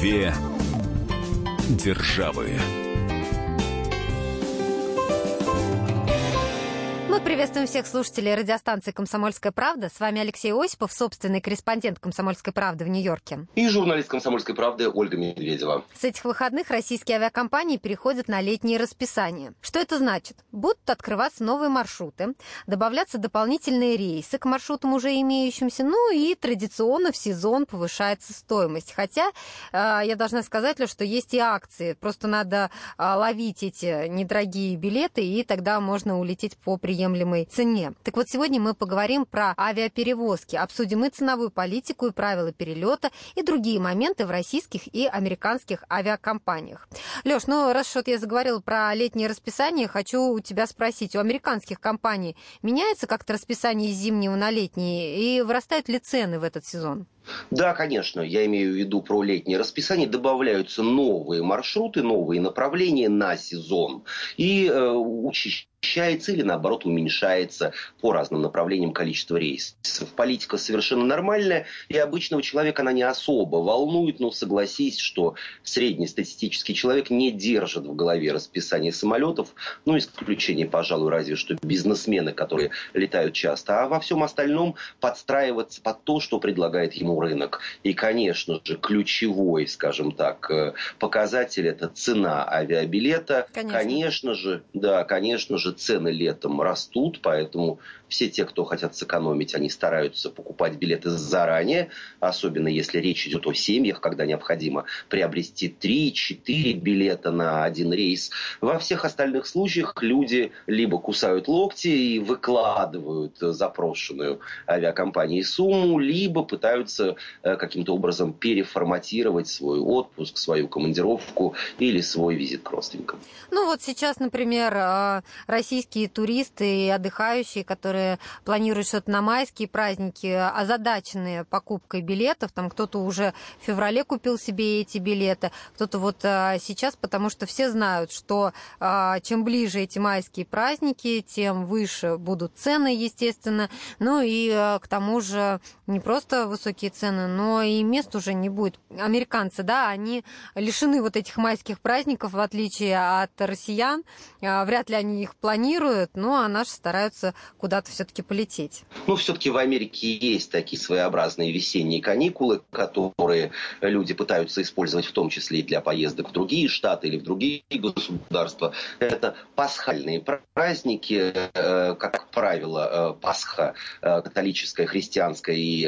Две державы. Приветствуем всех слушателей радиостанции «Комсомольская правда». С вами Алексей Осипов, собственный корреспондент «Комсомольской правды» в Нью-Йорке. И журналист «Комсомольской правды» Ольга Медведева. С этих выходных российские авиакомпании переходят на летние расписания. Что это значит? Будут открываться новые маршруты, добавляться дополнительные рейсы к маршрутам уже имеющимся, ну и традиционно в сезон повышается стоимость. Хотя э, я должна сказать, что есть и акции. Просто надо э, ловить эти недорогие билеты, и тогда можно улететь по приему приемлемой цене. Так вот, сегодня мы поговорим про авиаперевозки, обсудим и ценовую политику, и правила перелета, и другие моменты в российских и американских авиакомпаниях. Леш, ну раз что я заговорила про летнее расписание, хочу у тебя спросить, у американских компаний меняется как-то расписание из зимнего на летний, и вырастают ли цены в этот сезон? Да, конечно, я имею в виду про летнее расписание. Добавляются новые маршруты, новые направления на сезон. И э, учащается или наоборот уменьшается по разным направлениям количество рейсов. Политика совершенно нормальная, и обычного человека она не особо волнует, но согласись, что среднестатистический человек не держит в голове расписание самолетов, ну, исключение, пожалуй, разве что бизнесмены, которые летают часто, а во всем остальном подстраиваться под то, что предлагает ему рынок. И, конечно же, ключевой, скажем так, э, показатель – это цена авиабилета. Конечно. конечно же, да, конечно же, цены летом растут, поэтому все те, кто хотят сэкономить, они стараются покупать билеты заранее, особенно если речь идет о семьях, когда необходимо приобрести 3-4 билета на один рейс. Во всех остальных случаях люди либо кусают локти и выкладывают запрошенную авиакомпанией сумму, либо пытаются э, каким-то образом переформатировать свой отпуск, свою командировку или свой визит к родственникам. Ну вот сейчас, например, а, российские туристы и отдыхающие, которые планируют что-то на майские праздники, озадаченные покупкой билетов. Там кто-то уже в феврале купил себе эти билеты, кто-то вот а, сейчас, потому что все знают, что чем ближе эти майские праздники, тем выше будут цены, естественно. Ну и к тому же не просто высокие цены, но и мест уже не будет. Американцы, да, они лишены вот этих майских праздников, в отличие от россиян. Вряд ли они их планируют, ну а наши стараются куда-то все-таки полететь? Ну, все-таки в Америке есть такие своеобразные весенние каникулы, которые люди пытаются использовать в том числе и для поездок в другие штаты или в другие государства. Это пасхальные праздники, э, как правило, э, Пасха, э, католическая, христианская и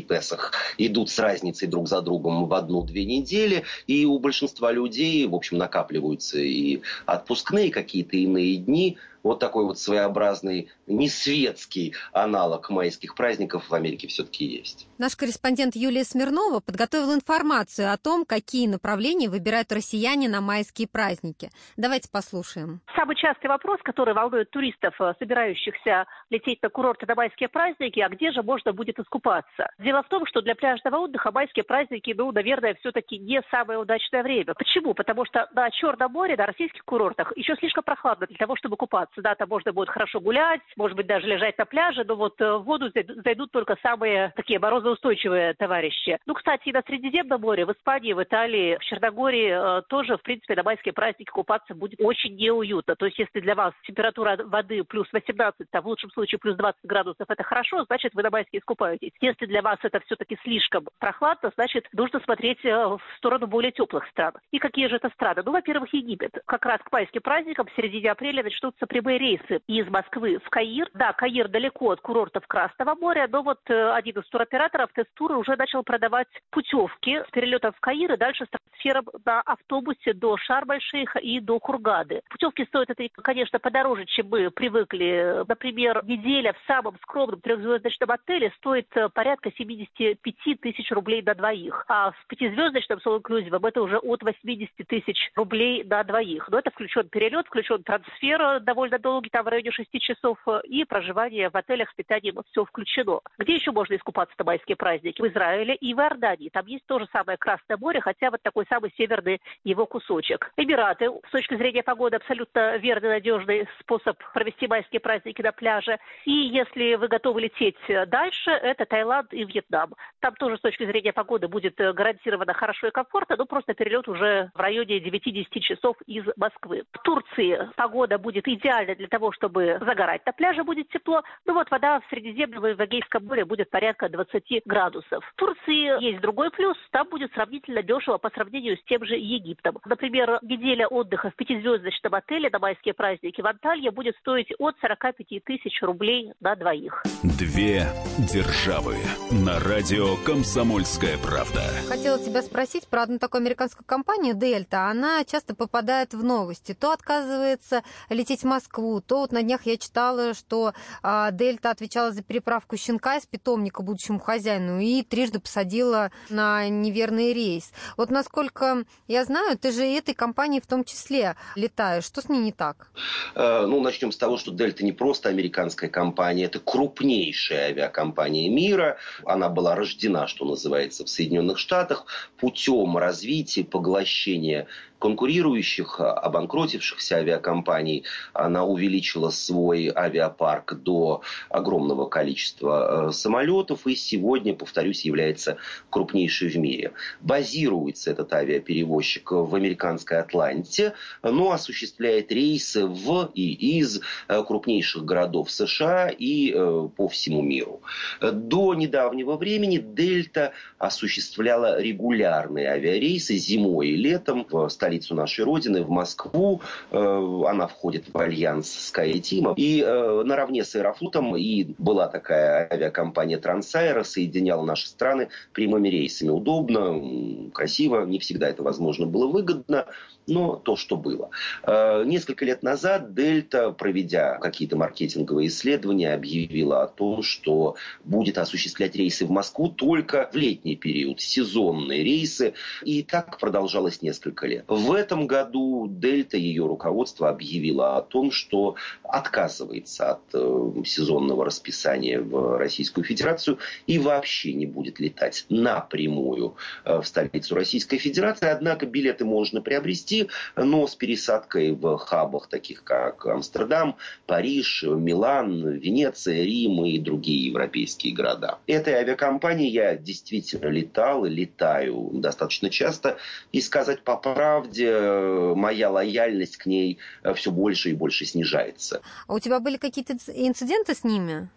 еврейский Песах идут с разницей друг за другом в одну-две недели, и у большинства людей, в общем, накапливаются и отпускные какие-то иные дни, вот такой вот своеобразный несветский аналог майских праздников в Америке все-таки есть. Наш корреспондент Юлия Смирнова подготовила информацию о том, какие направления выбирают россияне на майские праздники. Давайте послушаем. Самый частый вопрос, который волнует туристов, э, собирающихся лететь на курорты на майские праздники, а где же можно будет искупаться? Дело в том, что для пляжного отдыха майские праздники, ну, наверное, все-таки не самое удачное время. Почему? Потому что на Черном море, на российских курортах еще слишком прохладно для того, чтобы купаться купаться. Да, там можно будет хорошо гулять, может быть, даже лежать на пляже, но вот э, в воду зайдут только самые такие морозоустойчивые товарищи. Ну, кстати, и на Средиземном море, в Испании, в Италии, в Черногории э, тоже, в принципе, на майские праздники купаться будет очень неуютно. То есть, если для вас температура воды плюс 18, а в лучшем случае плюс 20 градусов, это хорошо, значит, вы на майские искупаетесь. Если для вас это все-таки слишком прохладно, значит, нужно смотреть э, в сторону более теплых стран. И какие же это страны? Ну, во-первых, Египет. Как раз к майским праздникам в середине апреля начнутся прямые рейсы из Москвы в Каир. Да, Каир далеко от курортов Красного моря, но вот э, один из туроператоров Тестуры уже начал продавать путевки с перелетом в Каир и дальше с трансфером на автобусе до Шарм-Эль-Шейха и до Хургады. Путевки стоят это, конечно, подороже, чем мы привыкли. Например, неделя в самом скромном трехзвездочном отеле стоит э, порядка 75 тысяч рублей на двоих, а в пятизвездочном с инклюзивом это уже от 80 тысяч рублей на двоих. Но это включен перелет, включен трансфер довольно довольно долгий, там в районе 6 часов, и проживание в отелях с питанием все включено. Где еще можно искупаться на майские праздники? В Израиле и в Иордании. Там есть то же самое Красное море, хотя вот такой самый северный его кусочек. Эмираты, с точки зрения погоды, абсолютно верный, надежный способ провести майские праздники на пляже. И если вы готовы лететь дальше, это Таиланд и Вьетнам. Там тоже с точки зрения погоды будет гарантированно хорошо и комфортно, но просто перелет уже в районе 9-10 часов из Москвы. В Турции погода будет идеальна для того, чтобы загорать. На пляже будет тепло. Ну вот вода в Средиземном и в Эгейском море будет порядка 20 градусов. В Турции есть другой плюс. Там будет сравнительно дешево по сравнению с тем же Египтом. Например, неделя отдыха в пятизвездочном отеле на майские праздники в Анталье будет стоить от 45 тысяч рублей на двоих. Две державы на радио «Комсомольская правда». Хотела тебя спросить про одну такую американскую компанию «Дельта». Она часто попадает в новости. То отказывается лететь в Москву, то вот на днях я читала, что а, «Дельта» отвечала за переправку щенка из питомника будущему хозяину и трижды посадила на неверный рейс. Вот насколько я знаю, ты же этой компании в том числе летаешь. Что с ней не так? Э, ну, начнем с того, что «Дельта» не просто американская компания, это крупнейшая авиакомпания мира. Она была рождена, что называется, в Соединенных Штатах путем развития, поглощения конкурирующих, а, обанкротившихся авиакомпаний. Она увеличила свой авиапарк до огромного количества э, самолетов и сегодня, повторюсь, является крупнейшей в мире. Базируется этот авиаперевозчик в американской Атланте, но осуществляет рейсы в и из э, крупнейших городов США и э, по всему миру. До недавнего времени Дельта осуществляла регулярные авиарейсы зимой и летом в столице столицу нашей Родины, в Москву. Э, она входит в альянс SkyTeam. И э, наравне с Аэрофлотом и была такая авиакомпания Трансаэро, соединяла наши страны прямыми рейсами. Удобно, красиво, не всегда это возможно было выгодно, но то, что было. Э, несколько лет назад Дельта, проведя какие-то маркетинговые исследования, объявила о том, что будет осуществлять рейсы в Москву только в летний период, сезонные рейсы. И так продолжалось несколько лет. В этом году Дельта, ее руководство объявило о том, что отказывается от э, сезонного расписания в Российскую Федерацию и вообще не будет летать напрямую э, в столицу Российской Федерации. Однако билеты можно приобрести, но с пересадкой в хабах, таких как Амстердам, Париж, Милан, Венеция, Рим и другие европейские города. Этой авиакомпании я действительно летал и летаю достаточно часто. И сказать по правде, правде э, моя лояльность к ней э, все больше и больше снижается. А у тебя были какие-то инциденты с ними?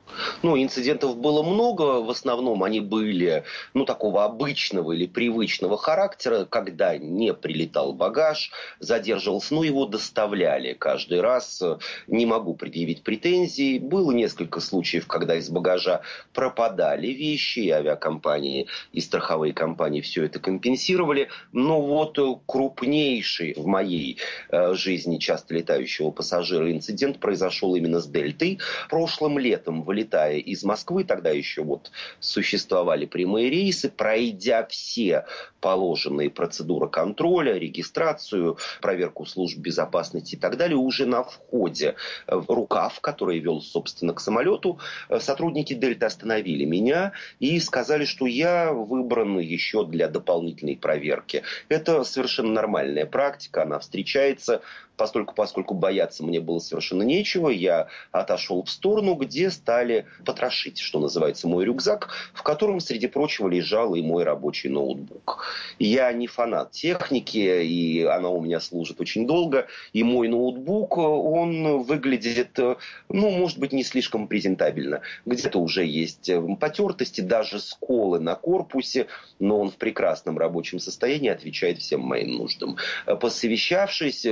Ну, инцидентов было много. В основном они были, ну, такого обычного или привычного характера, когда не прилетал багаж, задерживался, ну, его доставляли каждый раз. Не могу предъявить претензий. Было несколько случаев, когда из багажа пропадали вещи, и авиакомпании, и страховые компании все это компенсировали. Но вот крупнее крупнейший в моей э, жизни часто летающего пассажира инцидент произошел именно с Дельтой. Прошлым летом, вылетая из Москвы, тогда еще вот существовали прямые рейсы, пройдя все положенные процедуры контроля, регистрацию, проверку служб безопасности и так далее, уже на входе в рукав, который вел, собственно, к самолету, э, сотрудники Дельты остановили меня и сказали, что я выбран еще для дополнительной проверки. Это совершенно нормально нормальная практика, она встречается Постольку, поскольку бояться мне было совершенно нечего, я отошел в сторону, где стали потрошить, что называется, мой рюкзак, в котором, среди прочего, лежал и мой рабочий ноутбук. Я не фанат техники, и она у меня служит очень долго, и мой ноутбук, он выглядит, ну, может быть, не слишком презентабельно. Где-то уже есть потертости, даже сколы на корпусе, но он в прекрасном рабочем состоянии, отвечает всем моим нуждам. Посовещавшись,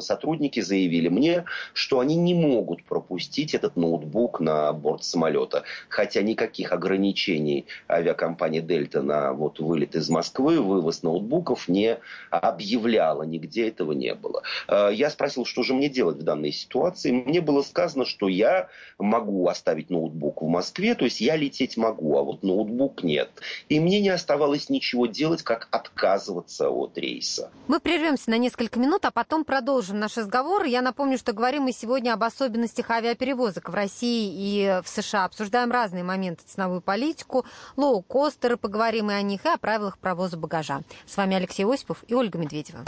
сотрудники заявили мне, что они не могут пропустить этот ноутбук на борт самолета. Хотя никаких ограничений авиакомпания «Дельта» на вот вылет из Москвы, вывоз ноутбуков не объявляла. Нигде этого не было. Э, я спросил, что же мне делать в данной ситуации. Мне было сказано, что я могу оставить ноутбук в Москве, то есть я лететь могу, а вот ноутбук нет. И мне не оставалось ничего делать, как отказываться от рейса. Мы прервемся на несколько минут, а потом продолжим, продолжим наш разговор. Я напомню, что говорим мы сегодня об особенностях авиаперевозок в России и в США. Обсуждаем разные моменты ценовую политику, лоу-костеры, поговорим и о них, и о правилах провоза багажа. С вами Алексей Осипов и Ольга Медведева.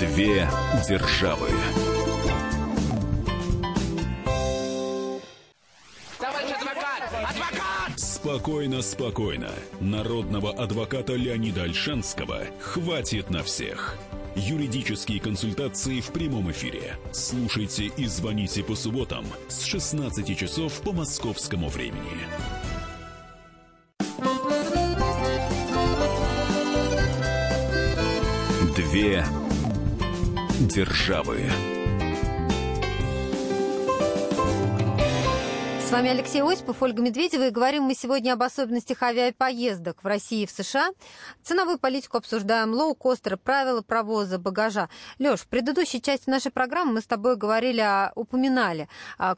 Две державы. Спокойно, спокойно. Народного адвоката Леонида Альшанского хватит на всех. Юридические консультации в прямом эфире. Слушайте и звоните по субботам с 16 часов по московскому времени. Две державы. С вами Алексей Осипов, Ольга Медведева, и говорим мы сегодня об особенностях авиапоездок в России и в США. Ценовую политику обсуждаем, лоу-костеры, правила провоза, багажа. Леш, в предыдущей части нашей программы мы с тобой говорили, упоминали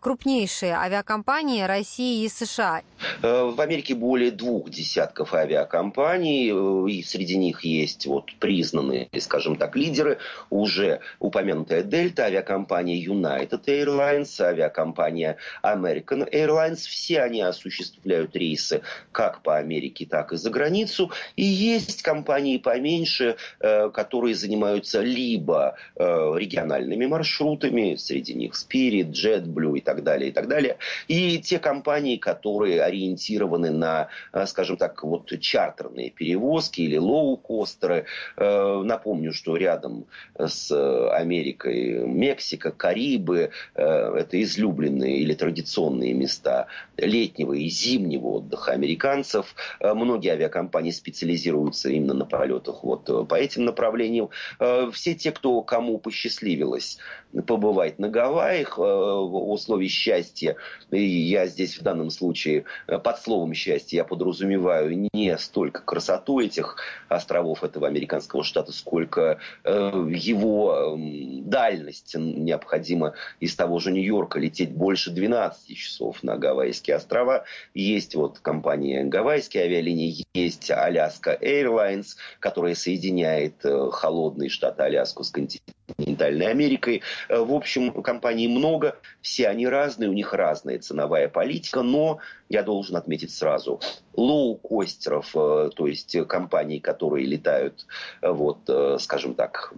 крупнейшие авиакомпании России и США. Э, в Америке более двух десятков авиакомпаний, э, и среди них есть вот признанные, скажем так, лидеры, уже упомянутая Delta, авиакомпания United Airlines, авиакомпания American Airlines, все они осуществляют рейсы как по Америке, так и за границу. И есть компании поменьше, э, которые занимаются либо э, региональными маршрутами, среди них Spirit, JetBlue и так далее, и так далее. И те компании, которые ориентированы на, э, скажем так, вот чартерные перевозки или лоу-костеры. Напомню, что рядом с Америкой Мексика, Карибы, это излюбленные или традиционные места летнего и зимнего отдыха американцев. Э, многие авиакомпании специализируются именно на полетах вот э, по этим направлениям. Э, все те, кто кому посчастливилось побывать на Гавайях в условиях счастья, и я здесь в данном случае под словом счастье я подразумеваю не столько красоту этих островов этого американского штата, сколько его дальность. Необходимо из того же Нью-Йорка лететь больше 12 часов на Гавайские острова. Есть вот компания Гавайские авиалинии, есть Аляска Airlines, которая соединяет э, холодный штат Аляску с континентальной Америкой. Э, в общем, компаний много, все они разные, у них разная ценовая политика, но я должен отметить сразу, лоу-костеров, э, то есть компаний, которые летают, вот, скажем так,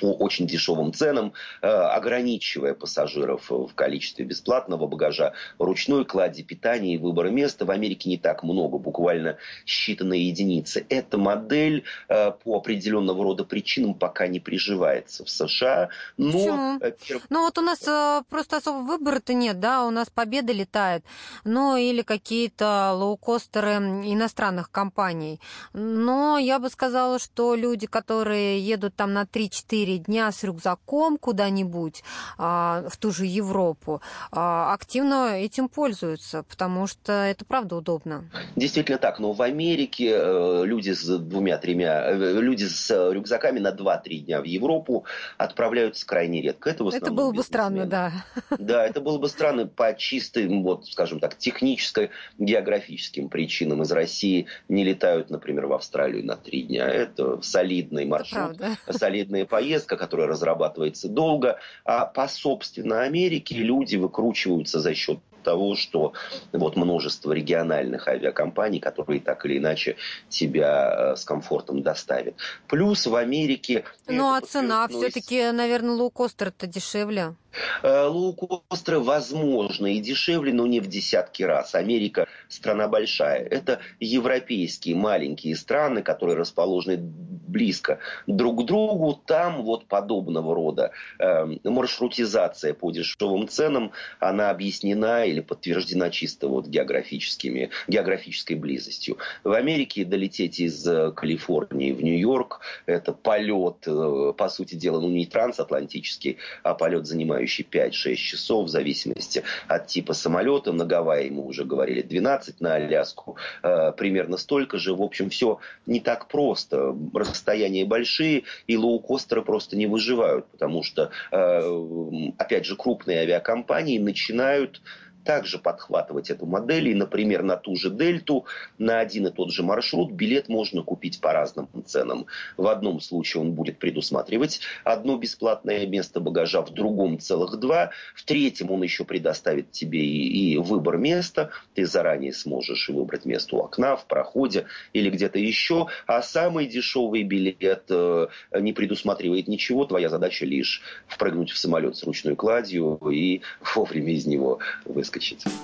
по очень дешевым ценам, ограничивая пассажиров в количестве бесплатного багажа, ручной клади, питания и выбора места в Америке не так много, буквально считанные единицы. Эта модель по определенного рода причинам пока не приживается в США. Но... Почему? Ну вот у нас просто особо выбора-то нет, да, у нас Победа летает, и или какие-то лоукостеры иностранных компаний. Но я бы сказала, что люди, которые едут там на 3-4 дня с рюкзаком куда-нибудь а, в ту же Европу, а, активно этим пользуются, потому что это правда удобно. Действительно так, но в Америке э, люди с двумя-тремя, э, люди с рюкзаками на 2-3 дня в Европу отправляются крайне редко. Это, это было бы странно, да. Да, это было бы странно по чистым, вот, скажем так, техническим географическим причинам из России не летают, например, в Австралию на три дня. Это солидный маршрут, солидная поездка, которая разрабатывается долго. А по собственной Америке люди выкручиваются за счет того, что вот множество региональных авиакомпаний, которые так или иначе тебя э, с комфортом доставят. Плюс в Америке... Ну а цена все-таки, наверное, лоукостер-то дешевле. Э, лоукостеры возможно и дешевле, но не в десятки раз. Америка страна большая. Это европейские маленькие страны, которые расположены близко друг к другу. Там вот подобного рода э, маршрутизация по дешевым ценам, она объяснена или подтверждена чисто вот географическими, географической близостью. В Америке долететь из э, Калифорнии в Нью-Йорк – это полет, э, по сути дела, ну не трансатлантический, а полет, занимающий 5-6 часов в зависимости от типа самолета. На Гавайи мы уже говорили 12, на Аляску э, примерно столько же. В общем, все не так просто. Расстояния большие, и лоукостеры просто не выживают, потому что, опять же, крупные авиакомпании начинают также подхватывать эту модель. И, например, на ту же Дельту, на один и тот же маршрут билет можно купить по разным ценам. В одном случае он будет предусматривать одно бесплатное место багажа, в другом целых два. В третьем он еще предоставит тебе и, и выбор места. Ты заранее сможешь выбрать место у окна, в проходе или где-то еще. А самый дешевый билет э, не предусматривает ничего. Твоя задача лишь впрыгнуть в самолет с ручной кладью и вовремя из него выскочить.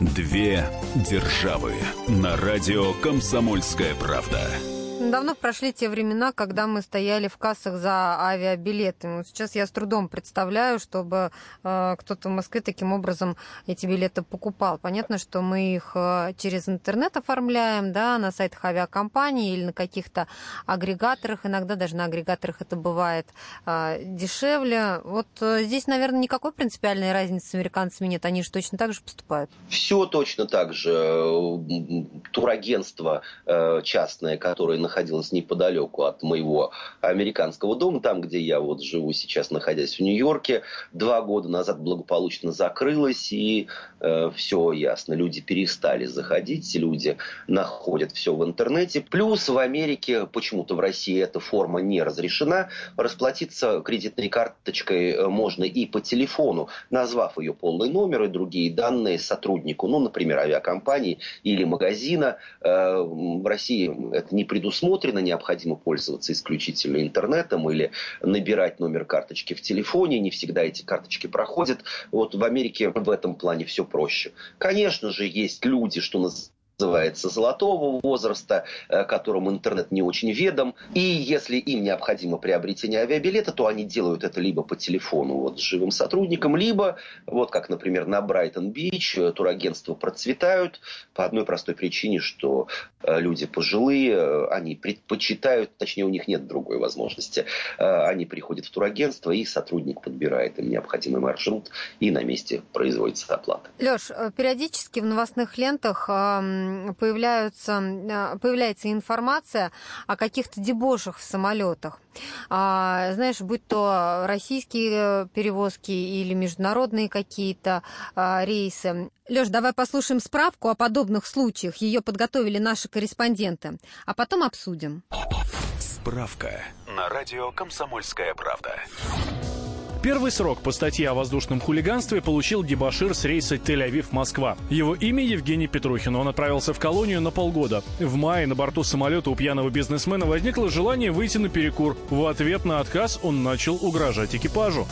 Две державы на радио «Комсомольская правда». Давно прошли те времена, когда мы стояли в кассах за авиабилеты. Сейчас я с трудом представляю, чтобы э, кто-то в Москве таким образом эти билеты покупал. Понятно, что мы их э, через интернет оформляем, да, на сайтах авиакомпаний или на каких-то агрегаторах. Иногда даже на агрегаторах это бывает э, дешевле. Вот э, здесь, наверное, никакой принципиальной разницы с американцами нет. Они же точно так же поступают. Все точно так же. Турагентство э, частное, которое находилась неподалеку от моего американского дома, там, где я вот живу сейчас, находясь в Нью-Йорке. Два года назад благополучно закрылась, и э, все ясно. Люди перестали заходить, люди находят все в интернете. Плюс в Америке, почему-то в России эта форма не разрешена. Расплатиться кредитной карточкой э, можно и по телефону, назвав ее полный номер и другие данные сотруднику, ну, например, авиакомпании или магазина. Э, в России это не предусмотрено предусмотрено, необходимо пользоваться исключительно интернетом или набирать номер карточки в телефоне. Не всегда эти карточки проходят. Вот в Америке в этом плане все проще. Конечно же, есть люди, что называется называется, золотого возраста, э, которым интернет не очень ведом. И если им необходимо приобретение авиабилета, то они делают это либо по телефону вот, с живым сотрудником, либо, вот как, например, на Брайтон-Бич, э, турагентства процветают по одной простой причине, что э, люди пожилые, они предпочитают, точнее, у них нет другой возможности. Они приходят в турагентство, и сотрудник подбирает им необходимый маршрут, и на месте производится оплата. Леш, периодически в новостных лентах появляются, а, появляется информация о каких-то дебошах в самолетах. А, знаешь, будь то российские перевозки или международные какие-то а, рейсы. Леш, давай послушаем справку о подобных случаях. Ее подготовили наши корреспонденты. А потом обсудим. Справка на радио «Комсомольская правда». Первый срок по статье о воздушном хулиганстве получил дебашир с рейса Тель-Авив-Москва. Его имя Евгений Петрухин. Он отправился в колонию на полгода. В мае на борту самолета у пьяного бизнесмена возникло желание выйти на перекур. В ответ на отказ он начал угрожать экипажу.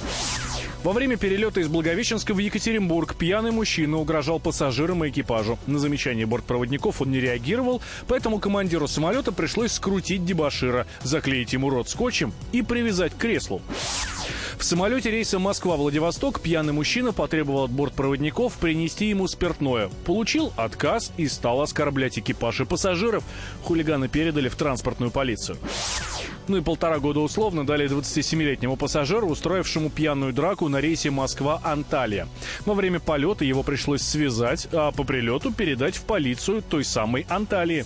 Во время перелета из Благовещенска в Екатеринбург пьяный мужчина угрожал пассажирам и экипажу. На замечание бортпроводников он не реагировал, поэтому командиру самолета пришлось скрутить дебашира, заклеить ему рот скотчем и привязать к креслу. В самолете рейса Москва-Владивосток пьяный мужчина потребовал от бортпроводников принести ему спиртное. Получил отказ и стал оскорблять экипаж и пассажиров. Хулиганы передали в транспортную полицию. Ну и полтора года условно дали 27-летнему пассажиру, устроившему пьяную драку на рейсе Москва-Анталия. Во время полета его пришлось связать, а по прилету передать в полицию той самой Анталии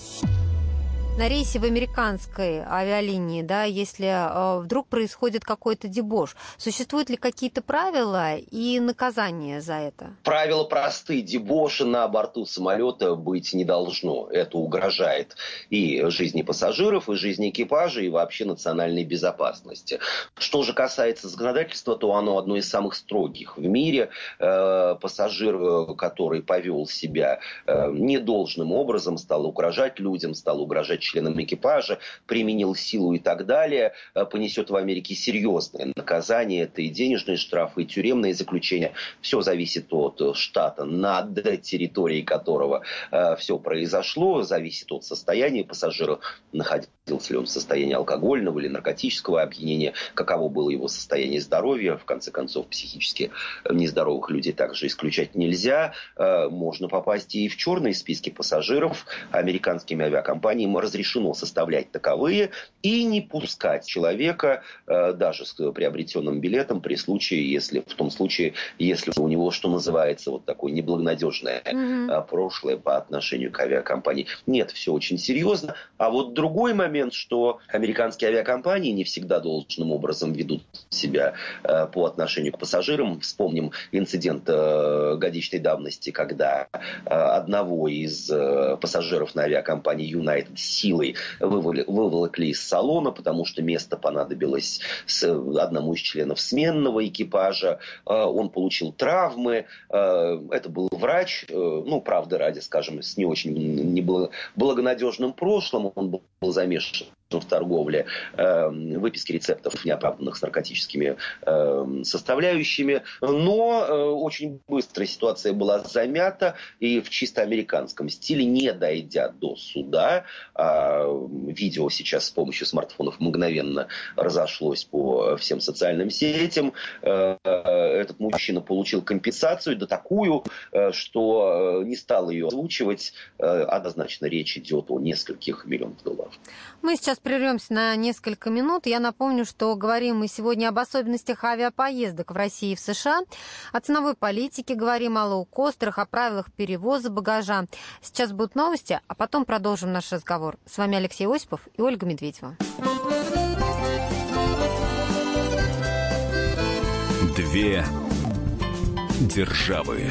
на рейсе в американской авиалинии, да, если э, вдруг происходит какой-то дебош, существуют ли какие-то правила и наказания за это? Правила просты. Дебоши на борту самолета быть не должно. Это угрожает и жизни пассажиров, и жизни экипажа, и вообще национальной безопасности. Что же касается законодательства, то оно одно из самых строгих в мире. Э, пассажир, э, который повел себя э, недолжным образом, стал угрожать людям, стал угрожать членам экипажа, применил силу и так далее, э, понесет в Америке серьезное наказание. Это и денежные штрафы, и тюремные заключения. Все зависит от э, штата, над территорией которого э, все произошло, зависит от состояния пассажира, находился ли он в состоянии алкогольного или наркотического опьянения, каково было его состояние здоровья. В конце концов, психически нездоровых людей также исключать нельзя. Можно попасть и в черные списки пассажиров. Американскими авиакомпаниями разрешено составлять таковые и не пускать человека даже с приобретенным билетом при случае, если в том случае, если у него, что называется, вот такое неблагонадежное mm-hmm. прошлое по отношению к авиакомпании. Нет, все очень серьезно. А вот другой момент, что американские авиакомпании не всегда должным образом ведут себя по отношению к пассажирам. Вспомним инцидент годичной давности, когда одного из пассажиров на авиакомпании United силой выволокли из салона, потому что место понадобилось одному из членов сменного экипажа. Э, он получил травмы. Э, это был врач, э, ну, правда ради, скажем, с не очень неблагонадежным прошлым. Он был замешан в торговле, э, выписки рецептов, неоправданных с наркотическими э, составляющими. Но э, очень быстро ситуация была замята, и в чисто американском стиле, не дойдя до суда, а видео сейчас с помощью смартфонов мгновенно разошлось по всем социальным сетям, этот мужчина получил компенсацию, да такую, что не стал ее озвучивать. Однозначно речь идет о нескольких миллионах долларов. Мы сейчас прервемся на несколько минут. Я напомню, что говорим мы сегодня об особенностях авиапоездок в России и в США, о ценовой политике говорим, о лоукостерах, о правилах перевоза багажа. Сейчас будут новости, а потом продолжим наш разговор. С вами Алексей Осипов и Ольга Медведева. Две державы.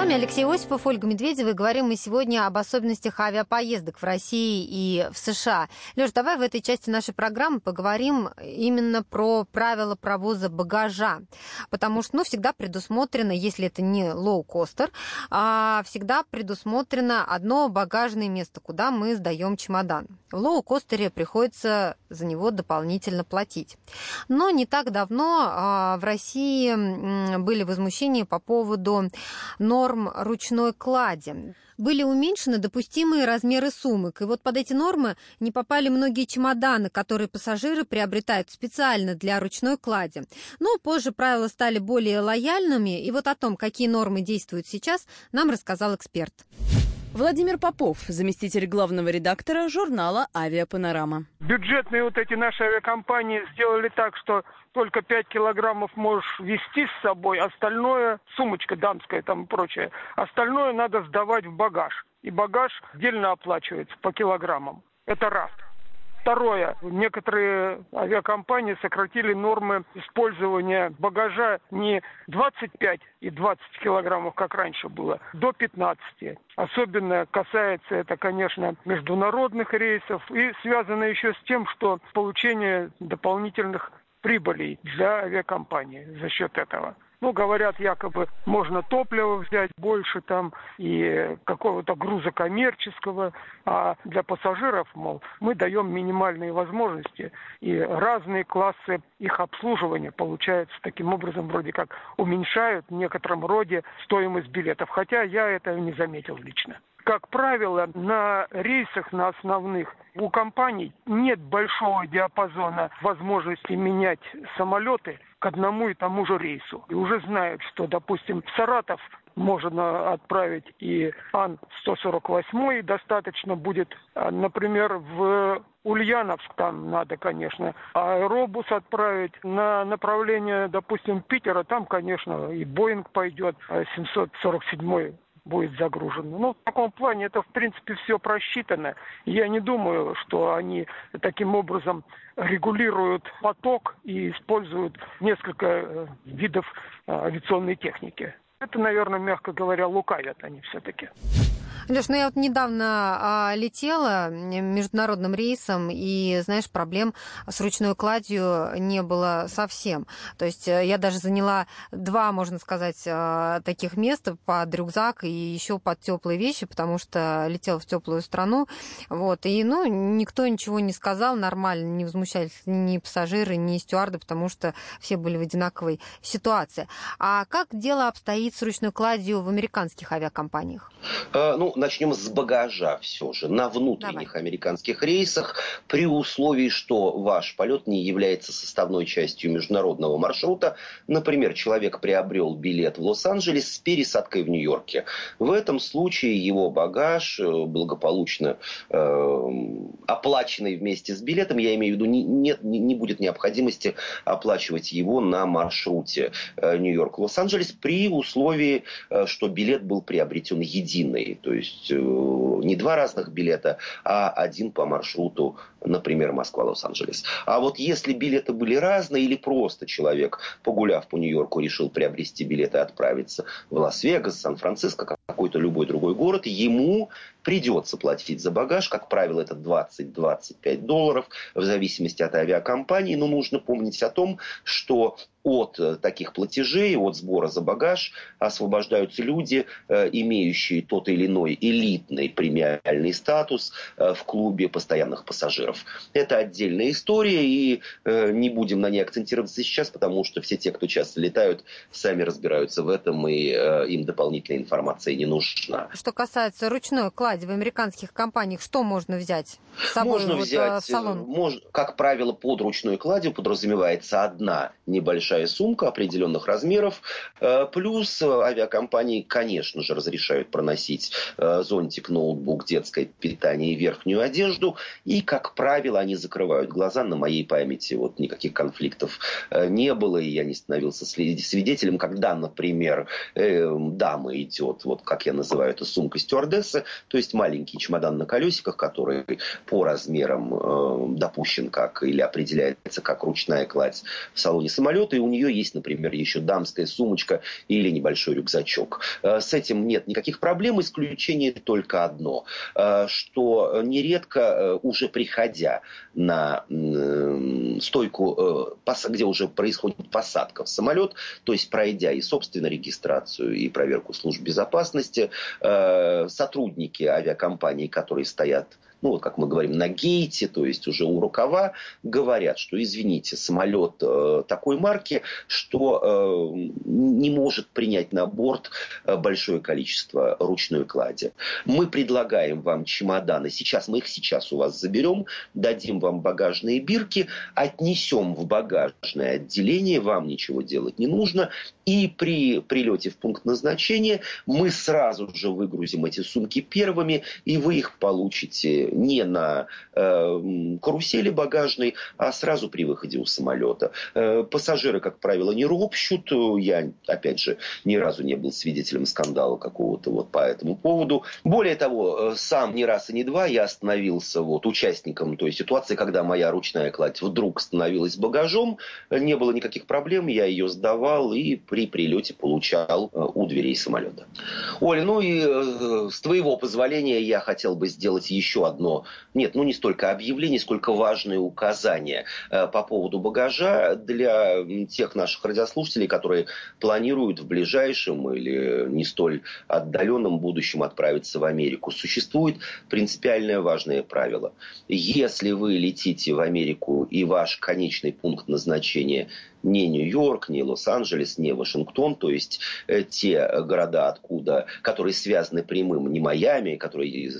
вами Алексей Осипов, Ольга Медведева. И говорим мы сегодня об особенностях авиапоездок в России и в США. Леш, давай в этой части нашей программы поговорим именно про правила провоза багажа. Потому что, ну, всегда предусмотрено, если это не лоу-костер, а всегда предусмотрено одно багажное место, куда мы сдаем чемодан. В лоу-костере приходится за него дополнительно платить. Но не так давно а, в России были возмущения по поводу норм норм ручной клади. Были уменьшены допустимые размеры сумок, и вот под эти нормы не попали многие чемоданы, которые пассажиры приобретают специально для ручной клади. Но позже правила стали более лояльными, и вот о том, какие нормы действуют сейчас, нам рассказал эксперт. Владимир Попов, заместитель главного редактора журнала «Авиапанорама». Бюджетные вот эти наши авиакомпании сделали так, что только 5 килограммов можешь вести с собой, остальное, сумочка дамская там и прочее, остальное надо сдавать в багаж. И багаж отдельно оплачивается по килограммам. Это раз. Второе. Некоторые авиакомпании сократили нормы использования багажа не 25 и 20 килограммов, как раньше было, до 15. Особенно касается это, конечно, международных рейсов и связано еще с тем, что получение дополнительных прибылей для авиакомпании за счет этого. Ну, говорят, якобы можно топливо взять больше там и какого-то груза коммерческого, а для пассажиров, мол, мы даем минимальные возможности, и разные классы их обслуживания, получается, таким образом вроде как уменьшают в некотором роде стоимость билетов, хотя я этого не заметил лично. Как правило, на рейсах, на основных, у компаний нет большого диапазона возможности менять самолеты к одному и тому же рейсу. И уже знают, что, допустим, в Саратов можно отправить и Ан-148, достаточно будет, а, например, в Ульяновск там надо, конечно, аэробус отправить на направление, допустим, Питера, там, конечно, и Боинг пойдет, 747 а будет загружено. Ну, в таком плане это, в принципе, все просчитано. Я не думаю, что они таким образом регулируют поток и используют несколько э, видов э, авиационной техники. Это, наверное, мягко говоря, лукавят они все-таки. Леш, ну я вот недавно а, летела международным рейсом, и, знаешь, проблем с ручной кладью не было совсем. То есть э, я даже заняла два, можно сказать, а, таких места под рюкзак и еще под теплые вещи, потому что летела в теплую страну. Вот, и, ну, никто ничего не сказал, нормально, не возмущались ни пассажиры, ни стюарды, потому что все были в одинаковой ситуации. А как дело обстоит с ручной кладью в американских авиакомпаниях? А, ну, начнем с багажа все же. На внутренних Давай. американских рейсах, при условии, что ваш полет не является составной частью международного маршрута, например, человек приобрел билет в Лос-Анджелес с пересадкой в Нью-Йорке. В этом случае его багаж э, благополучно э, оплаченный вместе с билетом, я имею в виду, не, нет, не, будет необходимости оплачивать его на маршруте э, Нью-Йорк Лос-Анджелес при условии, э, что билет был приобретен единый. То есть есть э, не два разных билета, а один по маршруту, например, Москва-Лос-Анджелес. А вот если билеты были разные или просто человек, погуляв по Нью-Йорку, решил приобрести билеты и отправиться в Лас-Вегас, Сан-Франциско, какой-то любой другой город, ему придется платить за багаж. Как правило, это 20-25 долларов в зависимости от авиакомпании. Но нужно помнить о том, что от э, таких платежей, от сбора за багаж освобождаются люди, э, имеющие тот или иной элитный премиальный статус э, в клубе постоянных пассажиров. Это отдельная история, и не будем на ней акцентироваться сейчас, потому что все те, кто часто летают, сами разбираются в этом, и им дополнительная информация не нужна. Что касается ручной клади, покупать в американских компаниях, что можно взять с собой можно вот, взять, э, в салон? Мож, как правило, под ручной кладью подразумевается одна небольшая сумка определенных размеров, э, плюс авиакомпании, конечно же, разрешают проносить э, зонтик, ноутбук, детское питание и верхнюю одежду, и, как правило, они закрывают глаза на моей памяти. Вот никаких конфликтов не было, и я не становился свидетелем, когда, например, дама идет, вот как я называю это, сумка стюардессы, то есть маленький чемодан на колесиках, который по размерам э, допущен как или определяется как ручная кладь в салоне самолета, и у нее есть, например, еще дамская сумочка или небольшой рюкзачок. Э, с этим нет никаких проблем, исключение только одно, э, что нередко э, уже приходя на э, стойку, э, где уже происходит посадка в самолет, то есть пройдя и собственную регистрацию, и проверку служб безопасности, э, сотрудники авиакомпаний, которые стоят ну вот как мы говорим, на гейте, то есть уже у рукава, говорят, что, извините, самолет э, такой марки, что э, не может принять на борт э, большое количество ручной клади. Мы предлагаем вам чемоданы, сейчас мы их сейчас у вас заберем, дадим вам багажные бирки, отнесем в багажное отделение, вам ничего делать не нужно, и при прилете в пункт назначения мы сразу же выгрузим эти сумки первыми, и вы их получите не на э, карусели багажной, а сразу при выходе у самолета. Э, пассажиры, как правило, не ропщут. Я, опять же, ни разу не был свидетелем скандала какого-то вот по этому поводу. Более того, э, сам ни раз и не два я остановился вот участником той ситуации, когда моя ручная кладь вдруг становилась багажом. Не было никаких проблем, я ее сдавал и при прилете получал э, у дверей самолета. Оля, ну и э, с твоего позволения я хотел бы сделать еще одно одно, нет, ну не столько объявление, сколько важные указания э, по поводу багажа для тех наших радиослушателей, которые планируют в ближайшем или не столь отдаленном будущем отправиться в Америку. Существует принципиальное важное правило. Если вы летите в Америку и ваш конечный пункт назначения не Нью-Йорк, не Лос-Анджелес, не Вашингтон, то есть э, те города, откуда, которые связаны прямым, не Майами, которые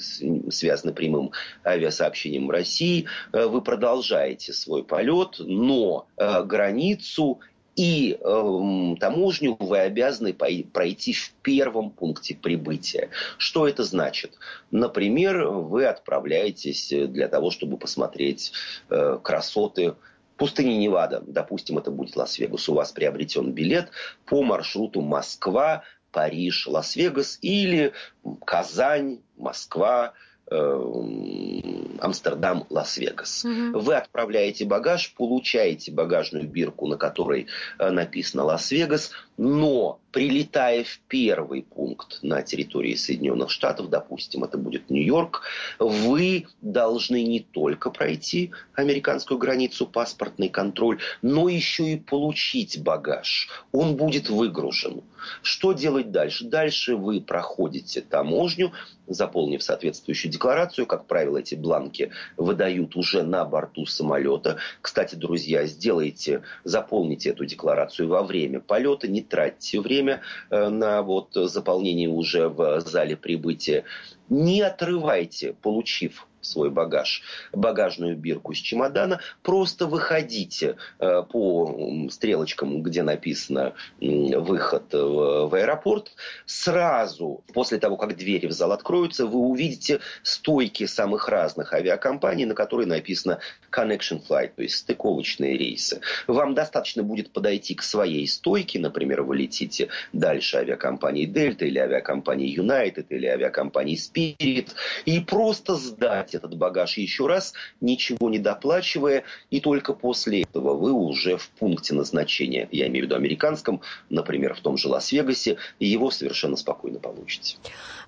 связаны прямым авиасообщением в России, э, вы продолжаете свой полет, но э, границу и э, таможню вы обязаны пройти в первом пункте прибытия. Что это значит? Например, вы отправляетесь для того, чтобы посмотреть красоты пустыне Невада, допустим, это будет Лас-Вегас, у вас приобретен билет по маршруту Москва, Париж, Лас-Вегас или Казань, Москва, э, Амстердам, Лас-Вегас. Угу. Вы отправляете багаж, получаете багажную бирку, на которой э, написано Лас-Вегас, но прилетая в первый пункт на территории Соединенных Штатов, допустим, это будет Нью-Йорк, вы должны не только пройти американскую границу, паспортный контроль, но еще и получить багаж. Он будет выгружен. Что делать дальше? Дальше вы проходите таможню, заполнив соответствующую декларацию. Как правило, эти бланки выдают уже на борту самолета. Кстати, друзья, сделайте, заполните эту декларацию во время полета, не тратьте время э, на вот заполнение уже в зале прибытия. Не отрывайте, получив свой багаж, багажную бирку с чемодана, просто выходите э, по стрелочкам, где написано выход в, аэропорт. Сразу после того, как двери в зал откроются, вы увидите стойки самых разных авиакомпаний, на которые написано connection flight, то есть стыковочные рейсы. Вам достаточно будет подойти к своей стойке, например, вы летите дальше авиакомпании Delta или авиакомпании United или авиакомпании Spirit, и просто сдать собрать этот багаж еще раз, ничего не доплачивая, и только после этого вы уже в пункте назначения, я имею в виду американском, например, в том же Лас-Вегасе, его совершенно спокойно получите.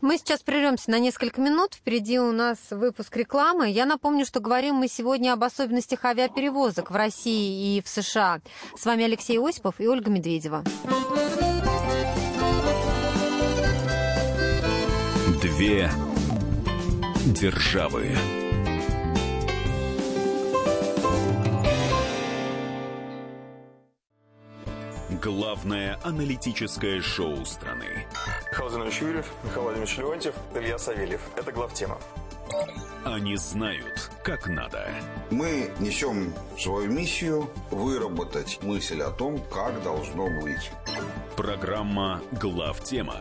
Мы сейчас прервемся на несколько минут. Впереди у нас выпуск рекламы. Я напомню, что говорим мы сегодня об особенностях авиаперевозок в России и в США. С вами Алексей Осипов и Ольга Медведева. Две державы. Главное аналитическое шоу страны. Михаил Зинович Юрьев, Михаил Владимирович Леонтьев, Илья Савельев. Это главтема. Они знают, как надо. Мы несем свою миссию выработать мысль о том, как должно быть. Программа «Главтема»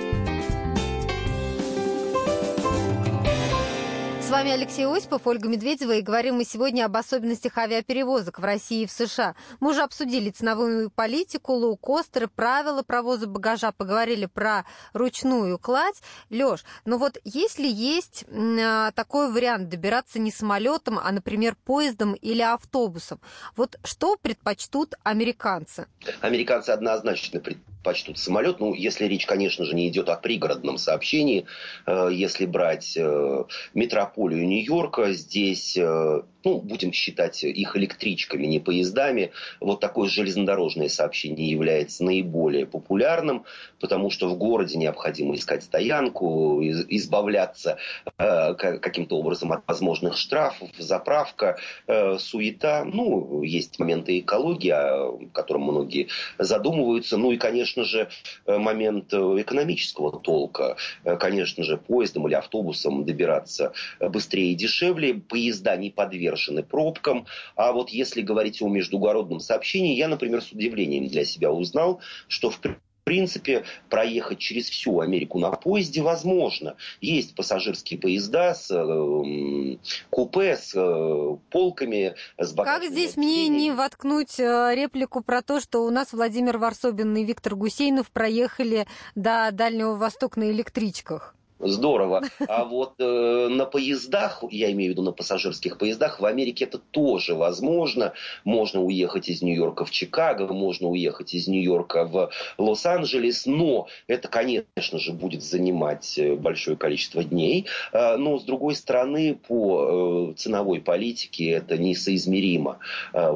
Вами Алексей Осипов, Ольга Медведева, и говорим мы сегодня об особенностях авиаперевозок в России и в США. Мы уже обсудили ценовую политику, лоукостеры, правила провоза багажа, поговорили про ручную кладь. Лёш, ну вот если есть а, такой вариант добираться не самолетом, а, например, поездом или автобусом, вот что предпочтут американцы? Американцы однозначно предпочтут почтут самолет. Ну, если речь, конечно же, не идет о пригородном сообщении, э, если брать э, метрополию Нью-Йорка, здесь э, ну, будем считать их электричками, не поездами, вот такое железнодорожное сообщение является наиболее популярным, потому что в городе необходимо искать стоянку, избавляться э, каким-то образом от возможных штрафов, заправка, э, суета. Ну, есть моменты экологии, о котором многие задумываются. Ну и, конечно же, э, момент экономического толка. Э, конечно же, поездом или автобусом добираться быстрее и дешевле. Поезда не подвержены подвержены пробкам. А вот если говорить о междугородном сообщении, я, например, с удивлением для себя узнал, что в в принципе, проехать через всю Америку на поезде возможно. Есть пассажирские поезда с э, купе, с э, полками, с Как здесь мне не воткнуть э, реплику про то, что у нас Владимир Варсобин и Виктор Гусейнов проехали до Дальнего Востока на электричках? Здорово. А вот э, на поездах, я имею в виду на пассажирских поездах, в Америке это тоже возможно. Можно уехать из Нью-Йорка в Чикаго, можно уехать из Нью-Йорка в Лос-Анджелес, но это, конечно же, будет занимать э, большое количество дней. Э, но, с другой стороны, по э, ценовой политике это несоизмеримо. Э,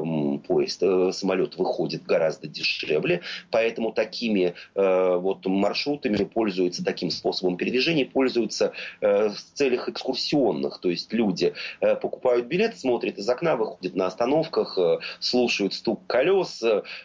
поезд, самолет выходит гораздо дешевле, поэтому такими вот маршрутами пользуются таким способом передвижения используются в целях экскурсионных. То есть люди покупают билет, смотрят из окна, выходят на остановках, слушают стук колес,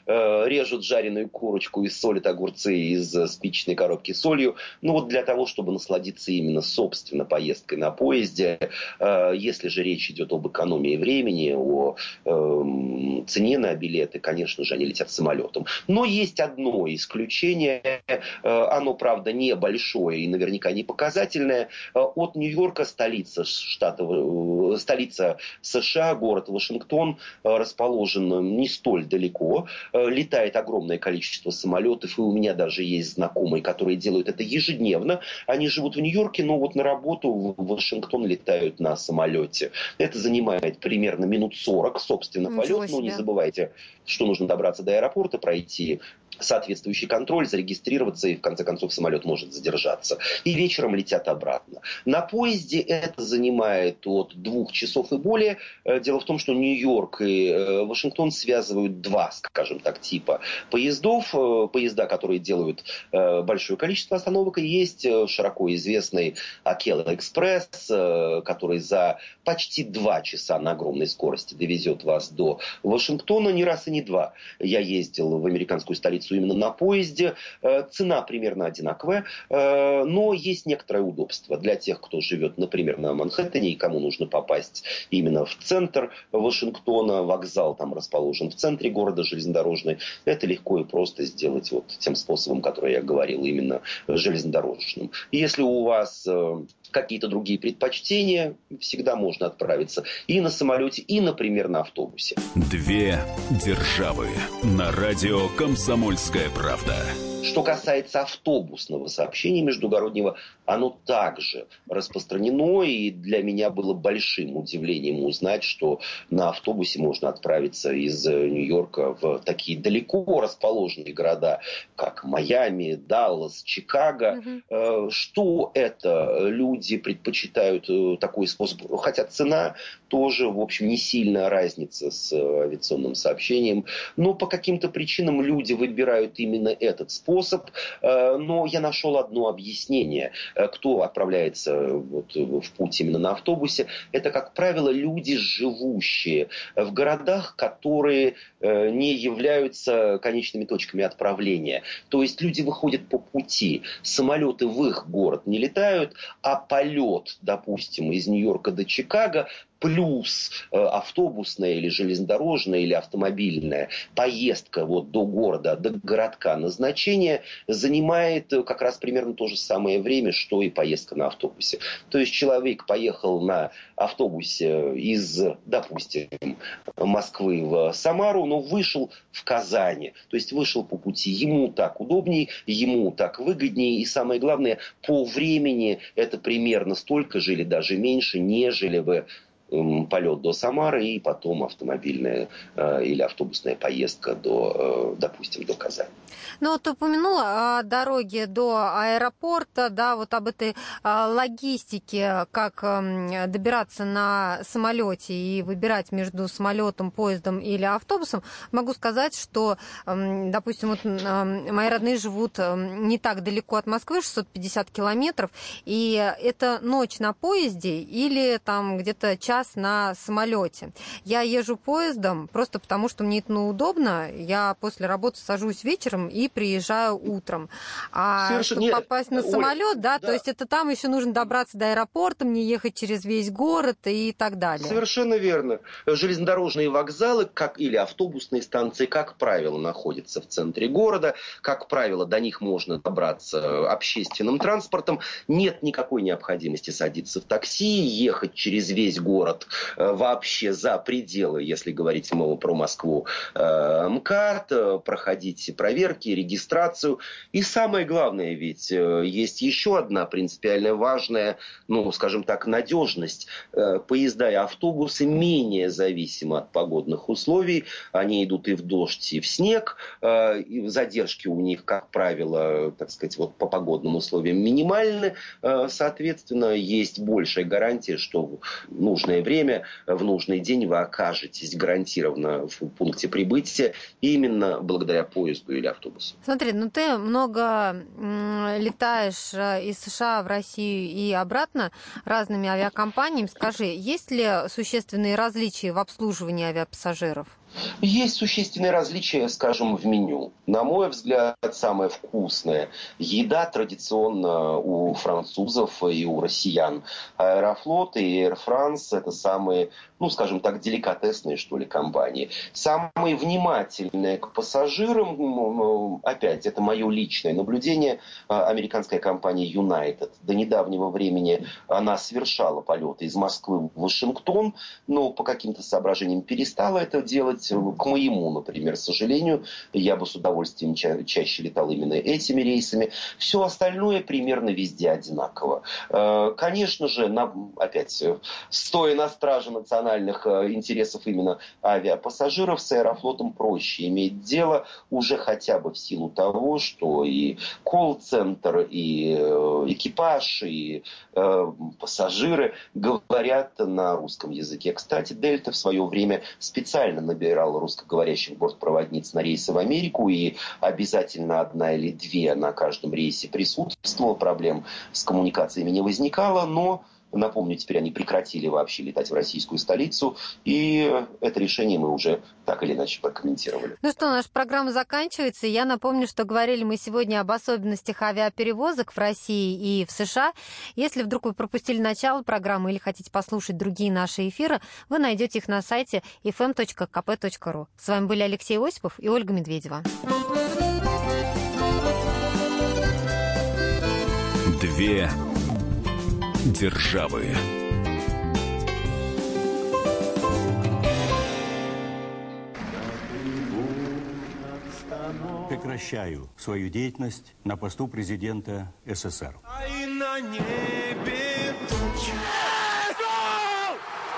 режут жареную курочку и солят огурцы из спичечной коробки солью. Ну вот для того, чтобы насладиться именно собственно поездкой на поезде. Если же речь идет об экономии времени, о э, цене на билеты, конечно же, они летят самолетом. Но есть одно исключение, э, оно, правда, небольшое и наверняка не показательное. Э, от Нью-Йорка, столица штата, э, столица США, город Вашингтон, расположен не столь далеко. Летает огромное количество самолетов, и у меня даже есть знакомые, которые делают это ежедневно. Они живут в Нью-Йорке, но вот на работу в Вашингтон летают на самолете. Это занимает примерно минут 40, собственно, полет. Но не забывайте, что нужно добраться до аэропорта, пройти соответствующий контроль, зарегистрироваться, и в конце концов самолет может задержаться. И вечером летят обратно. На поезде это занимает от двух часов и более. Э, дело в том, что Нью-Йорк и э, Вашингтон связывают два, скажем так, типа поездов. Э, поезда, которые делают большое количество остановок, и есть широко известный Акела Экспресс, который за почти два часа на огромной скорости довезет вас до Вашингтона. Не раз и не два. Я ездил в американскую столицу столицу именно на поезде. Э, цена примерно одинаковая, э, но есть некоторое удобство для тех, кто живет, например, на Манхэттене и кому нужно попасть именно в центр Вашингтона. Вокзал там расположен в центре города железнодорожный. Это легко и просто сделать вот тем способом, который я говорил, именно железнодорожным. Если у вас э, какие-то другие предпочтения, всегда можно отправиться и на самолете, и, например, на автобусе. Две державы на радио «Комсомольская правда». Что касается автобусного сообщения междугороднего, оно также распространено, и для меня было большим удивлением узнать, что на автобусе можно отправиться из Нью-Йорка в такие далеко расположенные города, как Майами, Даллас, Чикаго. Угу. Что это? Люди предпочитают э, такой способ, хотя цена тоже, в общем, не сильная разница с авиационным сообщением, но по каким-то причинам люди выбирают именно этот способ способ, э, но я нашел одно объяснение. Э, кто отправляется вот в путь именно на автобусе, это, как правило, люди, живущие в городах, которые э, не являются конечными точками отправления. То есть люди выходят по пути. Самолеты в их город не летают, а полет, допустим, из Нью-Йорка до Чикаго плюс э, автобусная или железнодорожная или автомобильная поездка вот до города, до городка назначения занимает э, как раз примерно то же самое время, что и поездка на автобусе. То есть человек поехал на автобусе из, допустим, Москвы в Самару, но вышел в Казани. То есть вышел по пути. Ему так удобнее, ему так выгоднее. И самое главное, по времени это примерно столько же или даже меньше, нежели вы полет до Самары и потом автомобильная э, или автобусная поездка до, э, допустим, до Казани. Ну вот упомянула о дороге до аэропорта, да, вот об этой а, логистике, как добираться на самолете и выбирать между самолетом, поездом или автобусом. Могу сказать, что, допустим, вот мои родные живут не так далеко от Москвы, 650 километров, и это ночь на поезде или там где-то час на самолете. Я езжу поездом просто потому, что мне это ну, удобно. Я после работы сажусь вечером и приезжаю утром. А Совершенно... чтобы попасть на самолет, да, да, то есть это там еще нужно добраться до аэропорта, мне ехать через весь город и так далее. Совершенно верно. Железнодорожные вокзалы как, или автобусные станции, как правило, находятся в центре города. Как правило, до них можно добраться общественным транспортом. Нет никакой необходимости садиться в такси, ехать через весь город э, вообще за пределы, если говорить про Москву, э, МКАД, э, проходить проверки, регистрацию. И самое главное, ведь есть еще одна принципиально важная, ну, скажем так, надежность. Поезда и автобусы менее зависимы от погодных условий. Они идут и в дождь, и в снег. И задержки у них, как правило, так сказать, вот по погодным условиям минимальны. Соответственно, есть большая гарантия, что в нужное нужное время, в нужный день вы окажетесь гарантированно в пункте прибытия именно благодаря поезду или автобусу. Смотри, ну ты много летаешь э, из США в Россию и обратно разными авиакомпаниями. Скажи, есть ли существенные различия в обслуживании авиапассажиров? Есть существенные различия, скажем, в меню. На мой взгляд, самое вкусное еда традиционно у французов и у россиян. Аэрофлот и Air France – это самые, ну, скажем так, деликатесные, что ли, компании. Самые внимательные к пассажирам, опять, это мое личное наблюдение, а, американская компания United. До недавнего времени она совершала полеты из Москвы в Вашингтон, но по каким-то соображениям перестала это делать делать к моему, например, сожалению. Я бы с удовольствием ча- чаще летал именно этими рейсами. Все остальное примерно везде одинаково. Э, конечно же, на, опять, стоя на страже национальных э, интересов именно авиапассажиров, с Аэрофлотом проще иметь дело уже хотя бы в силу того, что и колл-центр, и э, экипаж, и пассажиры говорят на русском языке. Кстати, Дельта в свое время специально набирал русскоговорящих бортпроводниц на рейсы в Америку, и обязательно одна или две на каждом рейсе присутствовала, проблем с коммуникациями не возникало, но Напомню, теперь они прекратили вообще летать в российскую столицу, и это решение мы уже так или иначе прокомментировали. Ну что, наша программа заканчивается. Я напомню, что говорили мы сегодня об особенностях авиаперевозок в России и в США. Если вдруг вы пропустили начало программы или хотите послушать другие наши эфиры, вы найдете их на сайте fm.kp.ru. С вами были Алексей Осипов и Ольга Медведева. Две державы. Прекращаю свою деятельность на посту президента СССР. А на небе тучи.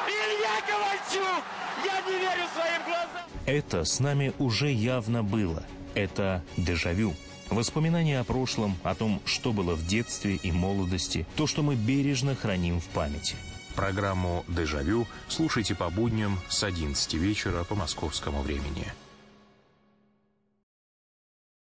Илья Ковальчук! Я не верю своим глазам! Это с нами уже явно было. Это дежавю. Воспоминания о прошлом, о том, что было в детстве и молодости, то, что мы бережно храним в памяти. Программу «Дежавю» слушайте по будням с 11 вечера по московскому времени.